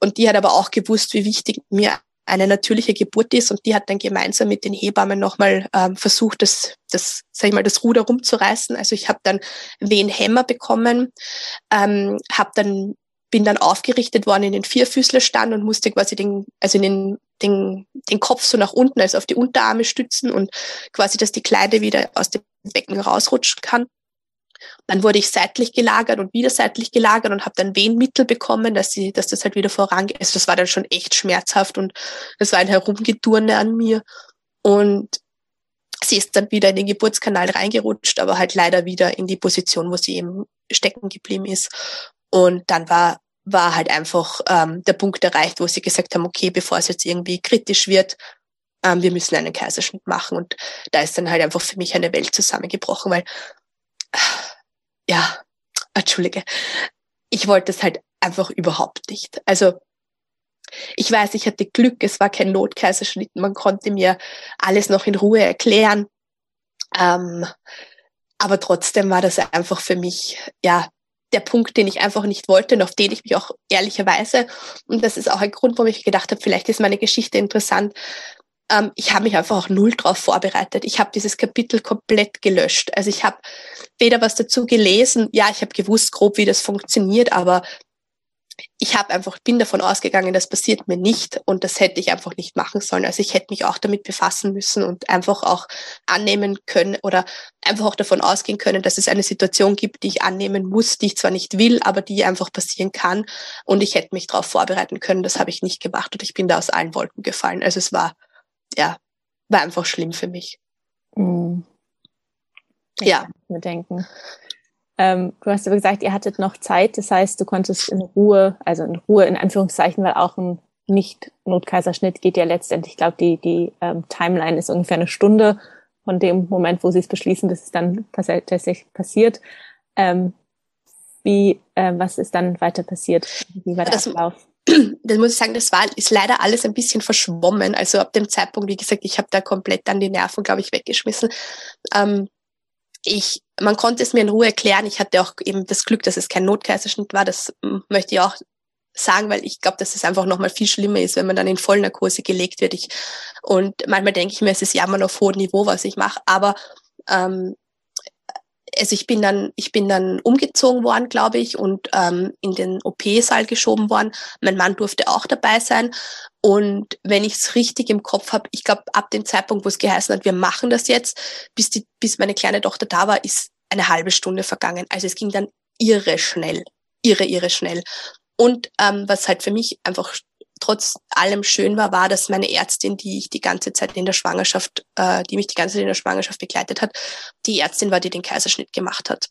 Und die hat aber auch gewusst, wie wichtig mir eine natürliche Geburt ist und die hat dann gemeinsam mit den Hebammen nochmal ähm, versucht, das, das, sag ich mal, das Ruder rumzureißen. Also ich habe dann Wehenhämmer bekommen, ähm, habe dann bin dann aufgerichtet worden in den Vierfüßlerstand und musste quasi den, also in den, den, den Kopf so nach unten, also auf die Unterarme stützen und quasi, dass die Kleide wieder aus dem Becken rausrutschen kann. Dann wurde ich seitlich gelagert und wieder seitlich gelagert und habe dann Wehenmittel bekommen, dass, sie, dass das halt wieder vorangeht. Also das war dann schon echt schmerzhaft und es war ein Herumgeturne an mir. Und sie ist dann wieder in den Geburtskanal reingerutscht, aber halt leider wieder in die Position, wo sie eben stecken geblieben ist. Und dann war, war halt einfach ähm, der Punkt erreicht, wo sie gesagt haben, okay, bevor es jetzt irgendwie kritisch wird, ähm, wir müssen einen Kaiserschnitt machen. Und da ist dann halt einfach für mich eine Welt zusammengebrochen, weil ja, entschuldige, ich wollte es halt einfach überhaupt nicht. Also ich weiß, ich hatte Glück, es war kein Notkaiserschnitt, man konnte mir alles noch in Ruhe erklären. Ähm, aber trotzdem war das einfach für mich, ja, der Punkt, den ich einfach nicht wollte und auf den ich mich auch ehrlicherweise, und das ist auch ein Grund, warum ich gedacht habe, vielleicht ist meine Geschichte interessant, ähm, ich habe mich einfach auch null drauf vorbereitet. Ich habe dieses Kapitel komplett gelöscht. Also ich habe weder was dazu gelesen, ja, ich habe gewusst grob, wie das funktioniert, aber ich habe einfach bin davon ausgegangen, das passiert mir nicht und das hätte ich einfach nicht machen sollen. Also ich hätte mich auch damit befassen müssen und einfach auch annehmen können oder einfach auch davon ausgehen können, dass es eine Situation gibt, die ich annehmen muss, die ich zwar nicht will, aber die einfach passieren kann und ich hätte mich darauf vorbereiten können. Das habe ich nicht gemacht und ich bin da aus allen Wolken gefallen. Also es war ja, war einfach schlimm für mich. Mhm. Ja. Ich mir denken. Ähm, du hast aber gesagt, ihr hattet noch Zeit, das heißt, du konntest in Ruhe, also in Ruhe in Anführungszeichen, weil auch ein Nicht-Notkaiserschnitt geht ja letztendlich, ich glaube, die, die ähm, Timeline ist ungefähr eine Stunde von dem Moment, wo sie es beschließen, bis es dann tatsächlich passiert. Ähm, wie, äh, was ist dann weiter passiert? Wie war der das, Ablauf? Das muss ich sagen, das war, ist leider alles ein bisschen verschwommen. Also ab dem Zeitpunkt, wie gesagt, ich habe da komplett dann die Nerven, glaube ich, weggeschmissen. Ähm, ich, man konnte es mir in Ruhe erklären. Ich hatte auch eben das Glück, dass es kein Notkaiserschnitt war. Das möchte ich auch sagen, weil ich glaube, dass es einfach nochmal viel schlimmer ist, wenn man dann in Vollnarkose gelegt wird. Ich, und manchmal denke ich mir, es ist ja immer auf hohem Niveau, was ich mache. Aber ähm, also ich bin dann, ich bin dann umgezogen worden, glaube ich, und ähm, in den OP-Saal geschoben worden. Mein Mann durfte auch dabei sein. Und wenn ich es richtig im Kopf habe, ich glaube, ab dem Zeitpunkt, wo es geheißen hat, wir machen das jetzt, bis, die, bis meine kleine Tochter da war, ist eine halbe Stunde vergangen. Also es ging dann irre schnell, irre, irre schnell. Und ähm, was halt für mich einfach trotz allem schön war, war, dass meine Ärztin, die ich die ganze Zeit in der Schwangerschaft, äh, die mich die ganze Zeit in der Schwangerschaft begleitet hat, die Ärztin war, die den Kaiserschnitt gemacht hat.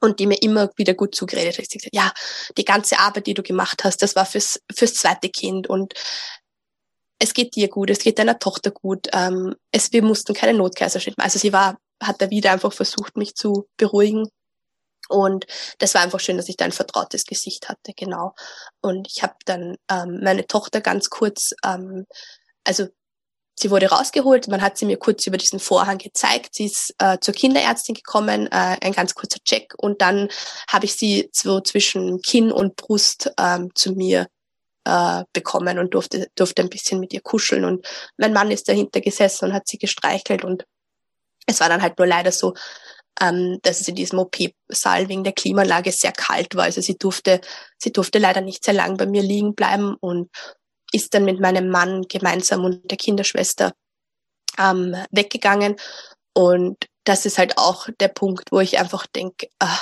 Und die mir immer wieder gut zugeredet hat. Sie gesagt, ja, die ganze Arbeit, die du gemacht hast, das war fürs, fürs zweite Kind und es geht dir gut, es geht deiner Tochter gut. Ähm, es, wir mussten keinen Notkaiserschnitt machen. Also sie war, hat da wieder einfach versucht, mich zu beruhigen und das war einfach schön, dass ich da ein vertrautes Gesicht hatte, genau. Und ich habe dann ähm, meine Tochter ganz kurz, ähm, also sie wurde rausgeholt, man hat sie mir kurz über diesen Vorhang gezeigt, sie ist äh, zur Kinderärztin gekommen, äh, ein ganz kurzer Check. Und dann habe ich sie so zwischen Kinn und Brust ähm, zu mir äh, bekommen und durfte, durfte ein bisschen mit ihr kuscheln. Und mein Mann ist dahinter gesessen und hat sie gestreichelt. Und es war dann halt nur leider so, ähm, dass es in diesem OP-Saal wegen der Klimaanlage sehr kalt war. Also sie durfte, sie durfte leider nicht sehr lang bei mir liegen bleiben und ist dann mit meinem Mann gemeinsam und der Kinderschwester ähm, weggegangen. Und das ist halt auch der Punkt, wo ich einfach denke, ah,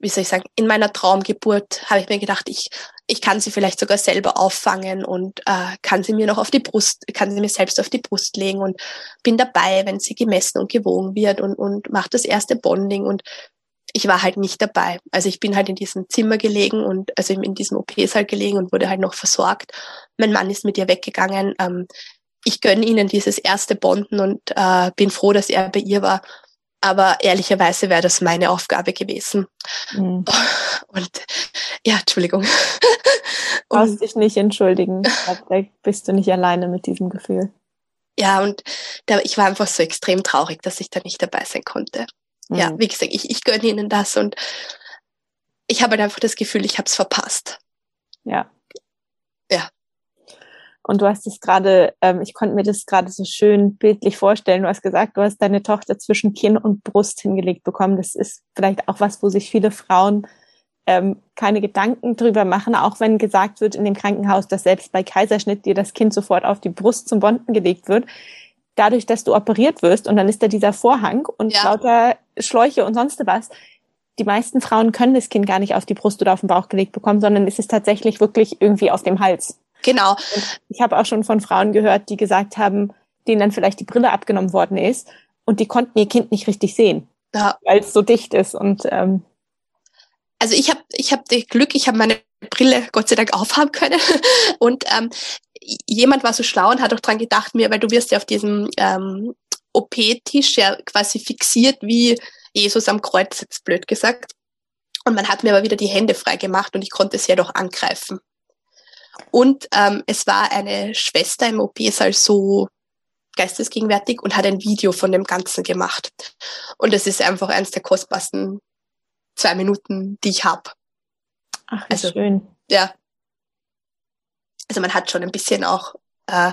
wie soll ich sagen, in meiner Traumgeburt habe ich mir gedacht, ich, ich kann sie vielleicht sogar selber auffangen und äh, kann sie mir noch auf die Brust, kann sie mir selbst auf die Brust legen und bin dabei, wenn sie gemessen und gewogen wird und, und macht das erste Bonding und ich war halt nicht dabei. Also ich bin halt in diesem Zimmer gelegen und also in diesem OP-Saal gelegen und wurde halt noch versorgt. Mein Mann ist mit ihr weggegangen. Ähm, ich gönne ihnen dieses erste Bonden und äh, bin froh, dass er bei ihr war. Aber ehrlicherweise wäre das meine Aufgabe gewesen. Mhm. <laughs> Und ja, Entschuldigung. <laughs> Du brauchst dich nicht entschuldigen. Da bist du nicht alleine mit diesem Gefühl. Ja, und da, ich war einfach so extrem traurig, dass ich da nicht dabei sein konnte. Mhm. Ja, wie gesagt, ich, ich gönne ihnen das und ich habe halt einfach das Gefühl, ich habe es verpasst. Ja. Und du hast es gerade, ähm, ich konnte mir das gerade so schön bildlich vorstellen. Du hast gesagt, du hast deine Tochter zwischen Kinn und Brust hingelegt bekommen. Das ist vielleicht auch was, wo sich viele Frauen ähm, keine Gedanken drüber machen, auch wenn gesagt wird in dem Krankenhaus, dass selbst bei Kaiserschnitt dir das Kind sofort auf die Brust zum Bonden gelegt wird. Dadurch, dass du operiert wirst und dann ist da dieser Vorhang und ja. lauter Schläuche und sonst was, die meisten Frauen können das Kind gar nicht auf die Brust oder auf den Bauch gelegt bekommen, sondern es ist tatsächlich wirklich irgendwie auf dem Hals. Genau. Und ich habe auch schon von Frauen gehört, die gesagt haben, denen dann vielleicht die Brille abgenommen worden ist und die konnten ihr Kind nicht richtig sehen, ja. weil es so dicht ist. Und ähm, also ich habe ich hab das Glück, ich habe meine Brille Gott sei Dank aufhaben können <laughs> und ähm, jemand war so schlau und hat auch dran gedacht mir, weil du wirst ja auf diesem ähm, OP-Tisch ja quasi fixiert wie Jesus am Kreuz, jetzt blöd gesagt. Und man hat mir aber wieder die Hände frei gemacht und ich konnte es ja doch angreifen. Und ähm, es war eine Schwester im OP-Saal so geistesgegenwärtig und hat ein Video von dem Ganzen gemacht. Und es ist einfach eines der kostbarsten zwei Minuten, die ich habe. Ach, wie also, schön. Ja. Also man hat schon ein bisschen auch äh,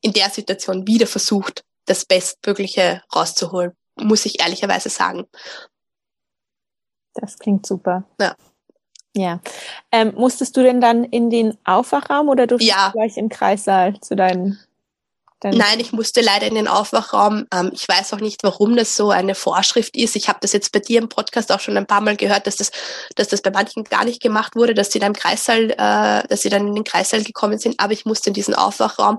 in der Situation wieder versucht, das Bestmögliche rauszuholen muss ich ehrlicherweise sagen. Das klingt super. Ja. Ja. Ähm, musstest du denn dann in den Aufwachraum oder durftest ja. du gleich im Kreissaal zu deinen Nein, ich musste leider in den Aufwachraum. Ähm, ich weiß auch nicht, warum das so eine Vorschrift ist. Ich habe das jetzt bei dir im Podcast auch schon ein paar Mal gehört, dass das, dass das bei manchen gar nicht gemacht wurde, dass sie dann im Kreissaal, äh, dass sie dann in den Kreissaal gekommen sind. Aber ich musste in diesen Aufwachraum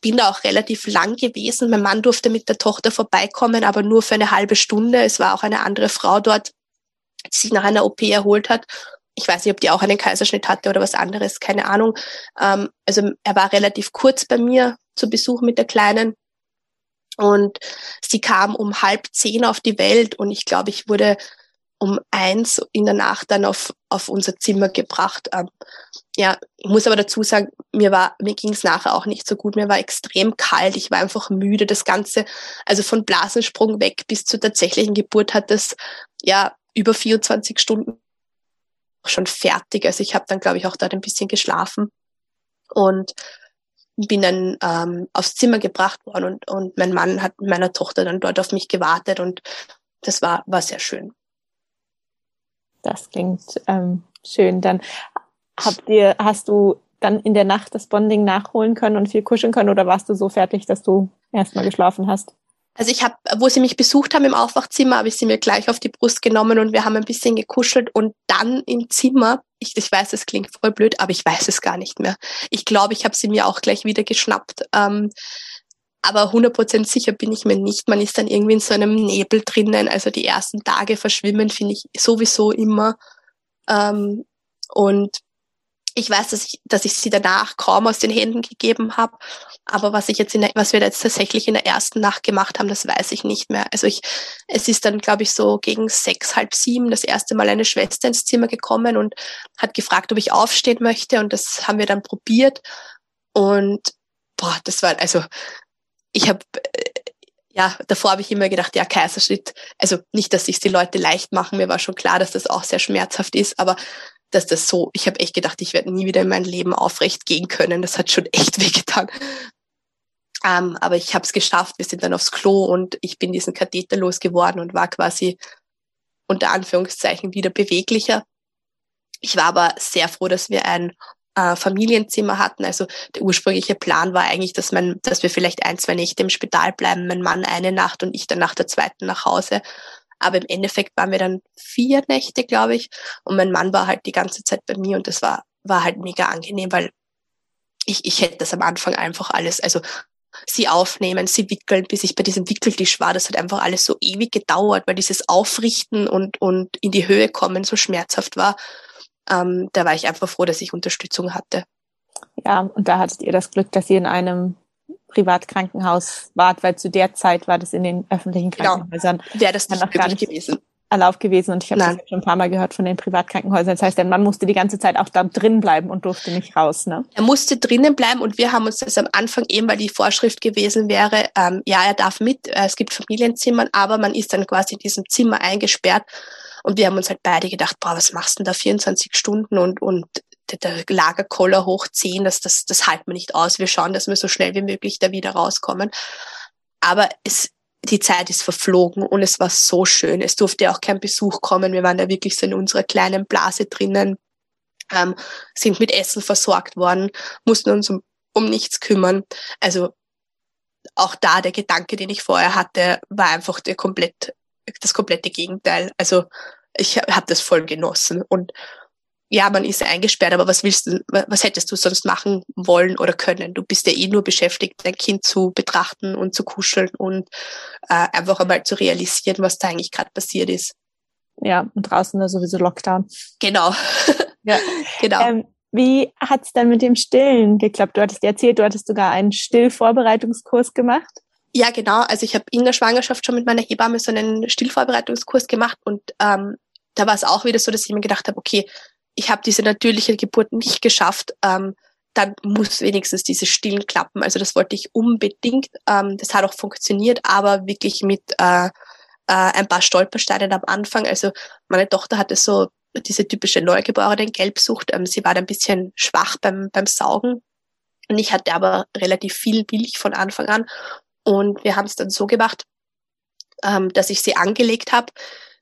bin da auch relativ lang gewesen. Mein Mann durfte mit der Tochter vorbeikommen, aber nur für eine halbe Stunde. Es war auch eine andere Frau dort, die sich nach einer OP erholt hat. Ich weiß nicht, ob die auch einen Kaiserschnitt hatte oder was anderes, keine Ahnung. Ähm, also er war relativ kurz bei mir zu Besuch mit der Kleinen. Und sie kam um halb zehn auf die Welt und ich glaube, ich wurde um eins in der Nacht dann auf, auf unser Zimmer gebracht. Ähm, ja, ich muss aber dazu sagen, mir war, mir ging es nachher auch nicht so gut. Mir war extrem kalt. Ich war einfach müde. Das Ganze, also von Blasensprung weg bis zur tatsächlichen Geburt hat das ja über 24 Stunden schon fertig. Also ich habe dann, glaube ich, auch dort ein bisschen geschlafen und bin dann ähm, aufs Zimmer gebracht worden und, und mein Mann hat meiner Tochter dann dort auf mich gewartet und das war, war sehr schön. Das klingt ähm, schön. Dann habt ihr, hast du dann in der Nacht das Bonding nachholen können und viel kuscheln können oder warst du so fertig, dass du erstmal geschlafen hast? Also ich habe, wo sie mich besucht haben im Aufwachzimmer, habe ich sie mir gleich auf die Brust genommen und wir haben ein bisschen gekuschelt und dann im Zimmer, ich, ich weiß, es klingt voll blöd, aber ich weiß es gar nicht mehr. Ich glaube, ich habe sie mir auch gleich wieder geschnappt. Ähm, aber 100% sicher bin ich mir nicht. Man ist dann irgendwie in so einem Nebel drinnen. Also die ersten Tage verschwimmen finde ich sowieso immer. Ähm, und ich weiß, dass ich, dass ich sie danach kaum aus den Händen gegeben habe. Aber was ich jetzt in der, was wir jetzt tatsächlich in der ersten Nacht gemacht haben, das weiß ich nicht mehr. Also ich, es ist dann, glaube ich, so gegen sechs, halb sieben das erste Mal eine Schwester ins Zimmer gekommen und hat gefragt, ob ich aufstehen möchte. Und das haben wir dann probiert. Und boah, das war, also ich habe ja, davor habe ich immer gedacht, ja, Kaiserschnitt, also nicht, dass sich die Leute leicht machen, mir war schon klar, dass das auch sehr schmerzhaft ist, aber dass das so, ich habe echt gedacht, ich werde nie wieder in mein Leben aufrecht gehen können. Das hat schon echt <laughs> wehgetan. Ähm, aber ich habe es geschafft. Wir sind dann aufs Klo und ich bin diesen Katheter losgeworden und war quasi unter Anführungszeichen wieder beweglicher. Ich war aber sehr froh, dass wir ein äh, Familienzimmer hatten. Also der ursprüngliche Plan war eigentlich, dass man, dass wir vielleicht ein, zwei Nächte im Spital bleiben, mein Mann eine Nacht und ich dann nach der zweiten nach Hause. Aber im Endeffekt waren wir dann vier Nächte, glaube ich. Und mein Mann war halt die ganze Zeit bei mir und das war, war halt mega angenehm, weil ich, ich hätte das am Anfang einfach alles, also sie aufnehmen, sie wickeln, bis ich bei diesem Wickeltisch war. Das hat einfach alles so ewig gedauert, weil dieses Aufrichten und, und in die Höhe kommen so schmerzhaft war ähm, da war ich einfach froh, dass ich Unterstützung hatte. Ja, und da hattet ihr das Glück, dass ihr in einem Privatkrankenhaus wart, weil zu der Zeit war das in den öffentlichen genau. Krankenhäusern genau. wäre das nicht noch gar nicht gewesen. Erlaubt gewesen und ich habe das schon ein paar Mal gehört von den Privatkrankenhäusern. Das heißt, der Mann musste die ganze Zeit auch da drin bleiben und durfte nicht raus. Ne? Er musste drinnen bleiben und wir haben uns das am Anfang eben, weil die Vorschrift gewesen wäre, ähm, ja, er darf mit, äh, es gibt Familienzimmern, aber man ist dann quasi in diesem Zimmer eingesperrt und wir haben uns halt beide gedacht, boah, was machst du denn da 24 Stunden und, und der Lagerkoller hochziehen, das, das, das halten wir nicht aus. Wir schauen, dass wir so schnell wie möglich da wieder rauskommen. Aber es, die Zeit ist verflogen und es war so schön. Es durfte auch kein Besuch kommen. Wir waren da wirklich so in unserer kleinen Blase drinnen, ähm, sind mit Essen versorgt worden, mussten uns um, um nichts kümmern. Also auch da der Gedanke, den ich vorher hatte, war einfach der komplett, das komplette Gegenteil. Also ich habe das voll genossen und ja, man ist eingesperrt, aber was willst du, was hättest du sonst machen wollen oder können? Du bist ja eh nur beschäftigt, dein Kind zu betrachten und zu kuscheln und äh, einfach einmal zu realisieren, was da eigentlich gerade passiert ist. Ja, und draußen da sowieso Lockdown. Genau. <laughs> Ja, genau. Ähm, wie hat's dann mit dem Stillen geklappt? Du hattest erzählt, du hattest sogar einen Stillvorbereitungskurs gemacht. Ja, genau. Also ich habe in der Schwangerschaft schon mit meiner Hebamme so einen Stillvorbereitungskurs gemacht und ähm, da war es auch wieder so, dass ich mir gedacht habe, okay, ich habe diese natürliche Geburt nicht geschafft, ähm, dann muss wenigstens dieses Stillen klappen. Also das wollte ich unbedingt. Ähm, das hat auch funktioniert, aber wirklich mit äh, äh, ein paar Stolpersteinen am Anfang. Also meine Tochter hatte so diese typische neugeborene Gelbsucht. Ähm, sie war ein bisschen schwach beim, beim Saugen. Und ich hatte aber relativ viel Milch von Anfang an. Und wir haben es dann so gemacht, ähm, dass ich sie angelegt habe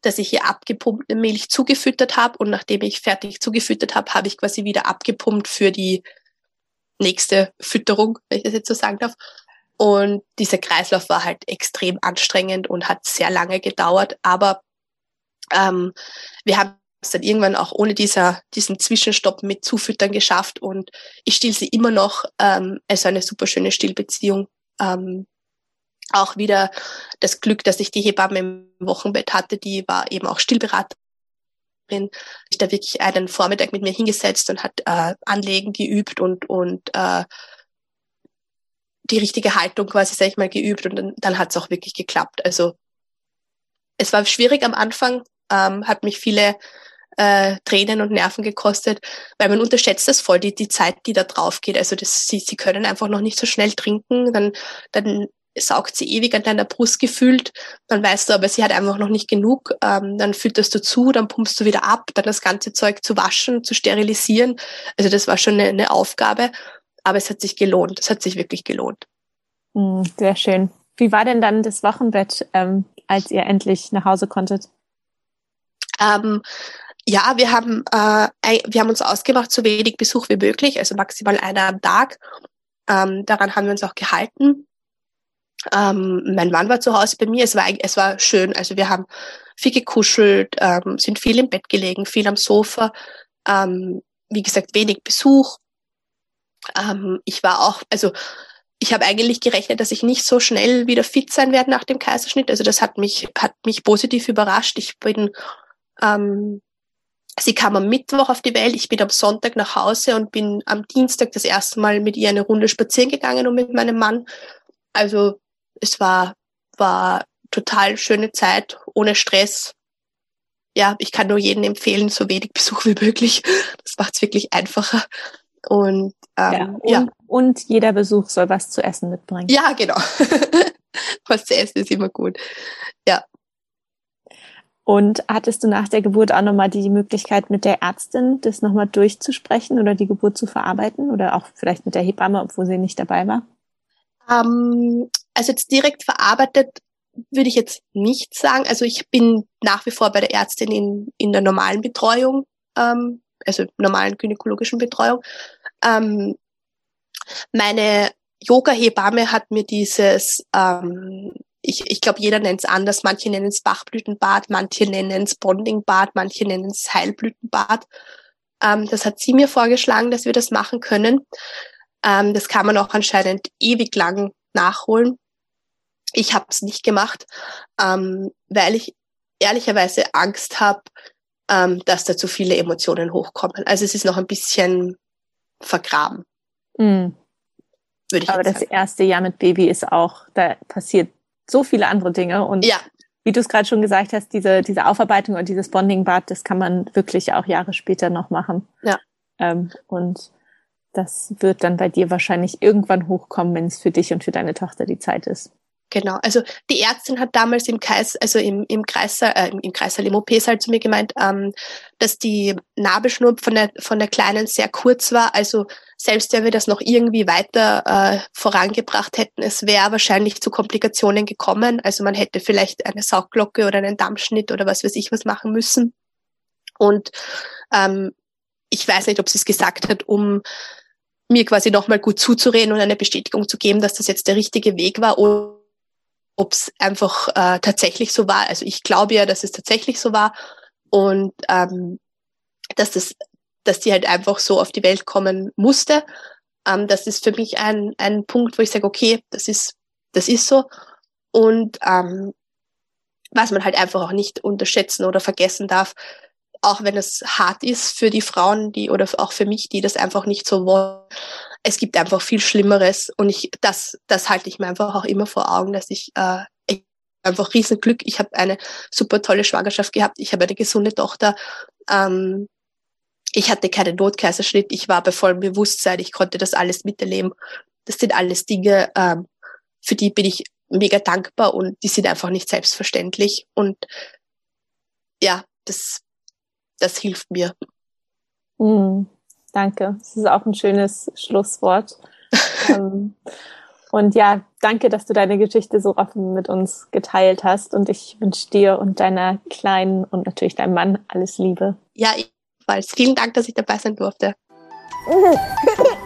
dass ich ihr abgepumpte Milch zugefüttert habe und nachdem ich fertig zugefüttert habe, habe ich quasi wieder abgepumpt für die nächste Fütterung, wenn ich das jetzt so sagen darf. Und dieser Kreislauf war halt extrem anstrengend und hat sehr lange gedauert, aber ähm, wir haben es dann irgendwann auch ohne dieser, diesen Zwischenstopp mit Zufüttern geschafft und ich still sie immer noch. Ähm, also eine super schöne Stillbeziehung. Ähm, auch wieder das Glück, dass ich die Hebamme im Wochenbett hatte, die war eben auch Stillberaterin. Ich da wirklich einen Vormittag mit mir hingesetzt und hat äh, Anlegen geübt und und äh, die richtige Haltung quasi, sag ich mal, geübt und dann, dann hat es auch wirklich geklappt. Also es war schwierig am Anfang, ähm, hat mich viele äh, Tränen und Nerven gekostet, weil man unterschätzt das voll, die, die Zeit, die da drauf geht. Also das, sie, sie können einfach noch nicht so schnell trinken, dann, dann saugt sie ewig an deiner Brust gefühlt, dann weißt du aber, sie hat einfach noch nicht genug, ähm, dann fütterst du zu, dann pumpst du wieder ab, dann das ganze Zeug zu waschen, zu sterilisieren. Also das war schon eine, eine Aufgabe, aber es hat sich gelohnt, es hat sich wirklich gelohnt. Mm, sehr schön. Wie war denn dann das Wochenbett, ähm, als ihr endlich nach Hause konntet? Ähm, ja, wir haben, äh, wir haben uns ausgemacht, so wenig Besuch wie möglich, also maximal einer am Tag. Ähm, daran haben wir uns auch gehalten. Ähm, mein Mann war zu Hause bei mir. Es war, es war schön. Also wir haben viel gekuschelt, ähm, sind viel im Bett gelegen, viel am Sofa. Ähm, wie gesagt, wenig Besuch. Ähm, ich war auch, also ich habe eigentlich gerechnet, dass ich nicht so schnell wieder fit sein werde nach dem Kaiserschnitt. Also das hat mich, hat mich positiv überrascht. Ich bin, ähm, sie kam am Mittwoch auf die Welt. Ich bin am Sonntag nach Hause und bin am Dienstag das erste Mal mit ihr eine Runde spazieren gegangen und mit meinem Mann. Also es war, war total schöne Zeit, ohne Stress. Ja, ich kann nur jedem empfehlen, so wenig Besuch wie möglich. Das macht es wirklich einfacher. Und, ähm, ja, und, ja. und jeder Besuch soll was zu essen mitbringen. Ja, genau. <laughs> was zu essen ist immer gut. Ja. Und hattest du nach der Geburt auch nochmal die Möglichkeit, mit der Ärztin das nochmal durchzusprechen oder die Geburt zu verarbeiten oder auch vielleicht mit der Hebamme, obwohl sie nicht dabei war? Ähm, also jetzt direkt verarbeitet würde ich jetzt nicht sagen. Also ich bin nach wie vor bei der Ärztin in, in der normalen Betreuung, ähm, also normalen gynäkologischen Betreuung. Ähm, meine Yoga-Hebamme hat mir dieses, ähm, ich, ich glaube, jeder nennt es anders. Manche nennen es Bachblütenbad, manche nennen es Bondingbad, manche nennen es Heilblütenbad. Ähm, das hat sie mir vorgeschlagen, dass wir das machen können. Ähm, das kann man auch anscheinend ewig lang nachholen. Ich habe es nicht gemacht, ähm, weil ich ehrlicherweise Angst habe, ähm, dass da zu viele Emotionen hochkommen. Also es ist noch ein bisschen vergraben. Mm. Würde ich Aber das sagen. erste Jahr mit Baby ist auch, da passiert so viele andere Dinge und ja. wie du es gerade schon gesagt hast, diese, diese Aufarbeitung und dieses Bonding-Bad, das kann man wirklich auch Jahre später noch machen. Ja. Ähm, und das wird dann bei dir wahrscheinlich irgendwann hochkommen, wenn es für dich und für deine Tochter die Zeit ist. Genau, also die Ärztin hat damals im Kreis, also im, im Kreissaal, äh, im Kreissaal im OP-Saal zu mir gemeint, ähm, dass die Nabelschnur von der, von der Kleinen sehr kurz war. Also selbst wenn wir das noch irgendwie weiter äh, vorangebracht hätten, es wäre wahrscheinlich zu Komplikationen gekommen. Also man hätte vielleicht eine Saugglocke oder einen Dammschnitt oder was weiß ich was machen müssen. Und ähm, ich weiß nicht, ob sie es gesagt hat, um mir quasi nochmal gut zuzureden und eine Bestätigung zu geben, dass das jetzt der richtige Weg war ob es einfach äh, tatsächlich so war. Also ich glaube ja, dass es tatsächlich so war und ähm, dass das, dass die halt einfach so auf die Welt kommen musste. Ähm, das ist für mich ein, ein Punkt, wo ich sage, okay, das ist, das ist so. Und ähm, was man halt einfach auch nicht unterschätzen oder vergessen darf, auch wenn es hart ist für die Frauen, die oder auch für mich, die das einfach nicht so wollen. Es gibt einfach viel Schlimmeres und ich das das halte ich mir einfach auch immer vor Augen, dass ich, äh, ich einfach riesen Glück. Ich habe eine super tolle Schwangerschaft gehabt. Ich habe eine gesunde Tochter. Ähm, ich hatte keinen Notkaiserschnitt. Ich war bei vollem Bewusstsein. Ich konnte das alles miterleben. Das sind alles Dinge, ähm, für die bin ich mega dankbar und die sind einfach nicht selbstverständlich. Und ja, das das hilft mir. Mm, danke. Das ist auch ein schönes Schlusswort. <laughs> ähm, und ja, danke, dass du deine Geschichte so offen mit uns geteilt hast. Und ich wünsche dir und deiner Kleinen und natürlich deinem Mann alles Liebe. Ja, ebenfalls. Vielen Dank, dass ich dabei sein durfte. <laughs>